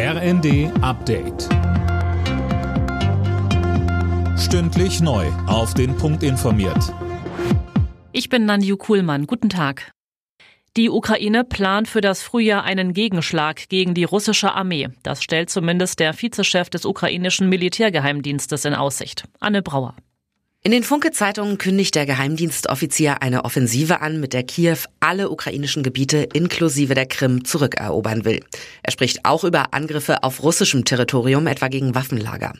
RND Update. Stündlich neu. Auf den Punkt informiert. Ich bin Nanju Kuhlmann. Guten Tag. Die Ukraine plant für das Frühjahr einen Gegenschlag gegen die russische Armee. Das stellt zumindest der Vizechef des ukrainischen Militärgeheimdienstes in Aussicht. Anne Brauer. In den Funke-Zeitungen kündigt der Geheimdienstoffizier eine Offensive an, mit der Kiew alle ukrainischen Gebiete inklusive der Krim zurückerobern will. Er spricht auch über Angriffe auf russischem Territorium, etwa gegen Waffenlager.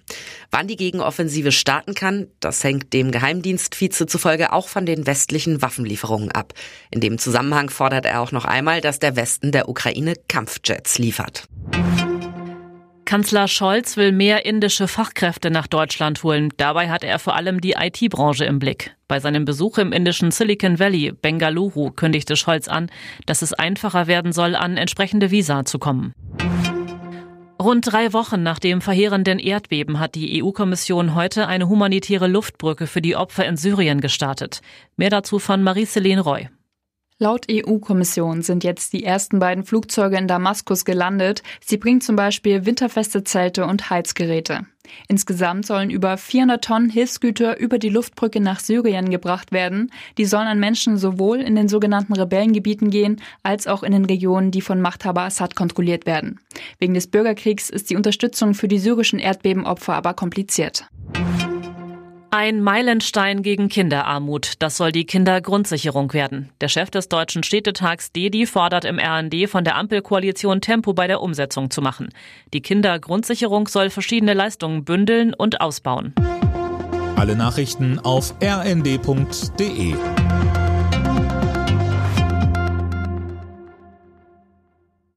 Wann die Gegenoffensive starten kann, das hängt dem Geheimdienstvize zufolge auch von den westlichen Waffenlieferungen ab. In dem Zusammenhang fordert er auch noch einmal, dass der Westen der Ukraine Kampfjets liefert. Kanzler Scholz will mehr indische Fachkräfte nach Deutschland holen. Dabei hat er vor allem die IT-Branche im Blick. Bei seinem Besuch im indischen Silicon Valley, Bengaluru, kündigte Scholz an, dass es einfacher werden soll, an entsprechende Visa zu kommen. Rund drei Wochen nach dem verheerenden Erdbeben hat die EU-Kommission heute eine humanitäre Luftbrücke für die Opfer in Syrien gestartet. Mehr dazu von Marie-Céline Roy. Laut EU-Kommission sind jetzt die ersten beiden Flugzeuge in Damaskus gelandet. Sie bringen zum Beispiel winterfeste Zelte und Heizgeräte. Insgesamt sollen über 400 Tonnen Hilfsgüter über die Luftbrücke nach Syrien gebracht werden. Die sollen an Menschen sowohl in den sogenannten Rebellengebieten gehen, als auch in den Regionen, die von Machthaber Assad kontrolliert werden. Wegen des Bürgerkriegs ist die Unterstützung für die syrischen Erdbebenopfer aber kompliziert. Ein Meilenstein gegen Kinderarmut. Das soll die Kindergrundsicherung werden. Der Chef des Deutschen Städtetags Dedi fordert im RND von der Ampelkoalition Tempo bei der Umsetzung zu machen. Die Kindergrundsicherung soll verschiedene Leistungen bündeln und ausbauen. Alle Nachrichten auf rnd.de